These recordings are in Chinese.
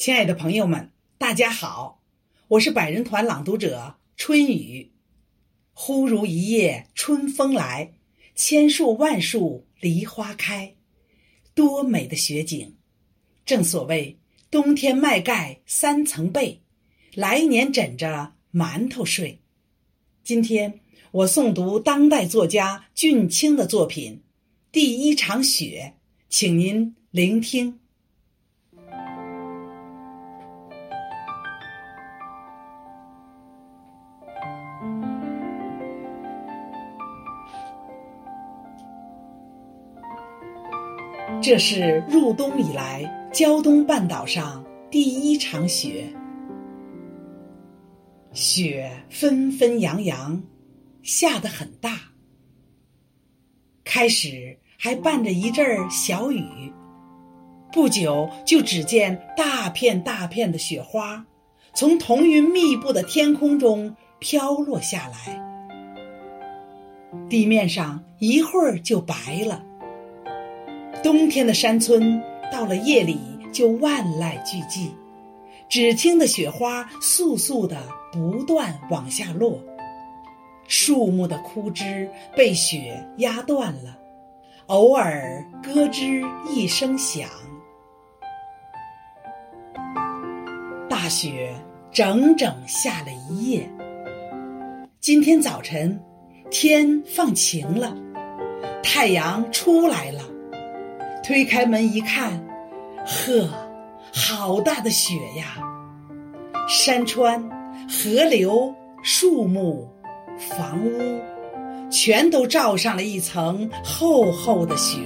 亲爱的朋友们，大家好，我是百人团朗读者春雨。忽如一夜春风来，千树万树梨花开，多美的雪景！正所谓冬天麦盖三层被，来年枕着馒头睡。今天我诵读当代作家俊清的作品《第一场雪》，请您聆听。这是入冬以来胶东半岛上第一场雪，雪纷纷扬扬，下得很大。开始还伴着一阵儿小雨，不久就只见大片大片的雪花从彤云密布的天空中飘落下来，地面上一会儿就白了。冬天的山村，到了夜里就万籁俱寂，只听得雪花簌簌的不断往下落，树木的枯枝被雪压断了，偶尔咯吱一声响。大雪整整下了一夜。今天早晨，天放晴了，太阳出来了。推开门一看，呵，好大的雪呀！山川、河流、树木、房屋，全都罩上了一层厚厚的雪。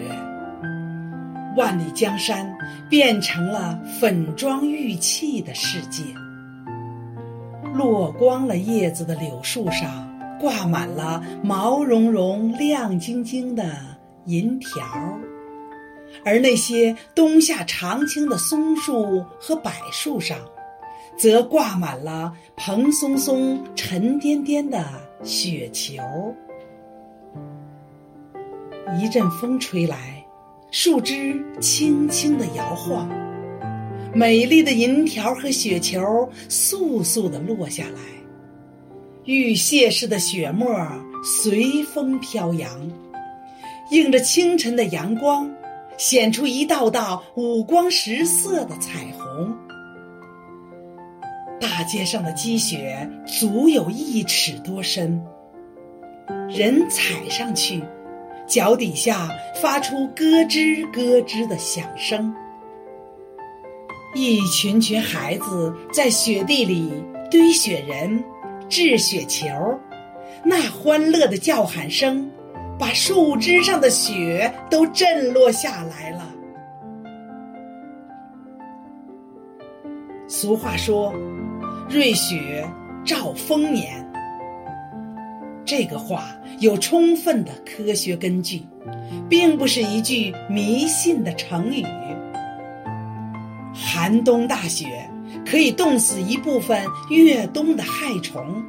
万里江山变成了粉妆玉砌的世界。落光了叶子的柳树上，挂满了毛茸茸、亮晶晶的银条。而那些冬夏常青的松树和柏树上，则挂满了蓬松松、沉甸甸的雪球。一阵风吹来，树枝轻轻地摇晃，美丽的银条和雪球簌簌地落下来，玉屑似的雪沫随风飘扬，映着清晨的阳光。显出一道道五光十色的彩虹。大街上的积雪足有一尺多深，人踩上去，脚底下发出咯吱咯吱的响声。一群群孩子在雪地里堆雪人、掷雪球，那欢乐的叫喊声。把树枝上的雪都震落下来了。俗话说：“瑞雪兆丰年。”这个话有充分的科学根据，并不是一句迷信的成语。寒冬大雪可以冻死一部分越冬的害虫，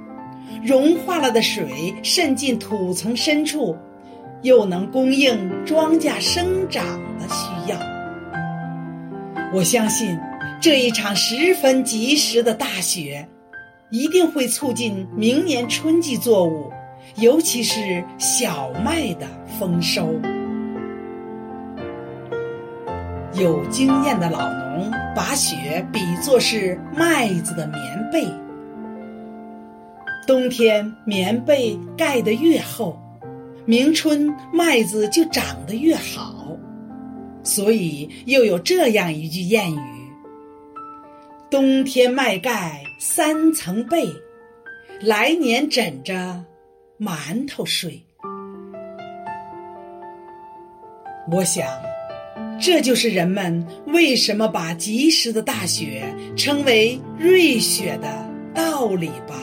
融化了的水渗进土层深处。又能供应庄稼生长的需要。我相信，这一场十分及时的大雪，一定会促进明年春季作物，尤其是小麦的丰收。有经验的老农把雪比作是麦子的棉被，冬天棉被盖得越厚。明春麦子就长得越好，所以又有这样一句谚语：“冬天麦盖三层被，来年枕着馒头睡。”我想，这就是人们为什么把及时的大雪称为瑞雪的道理吧。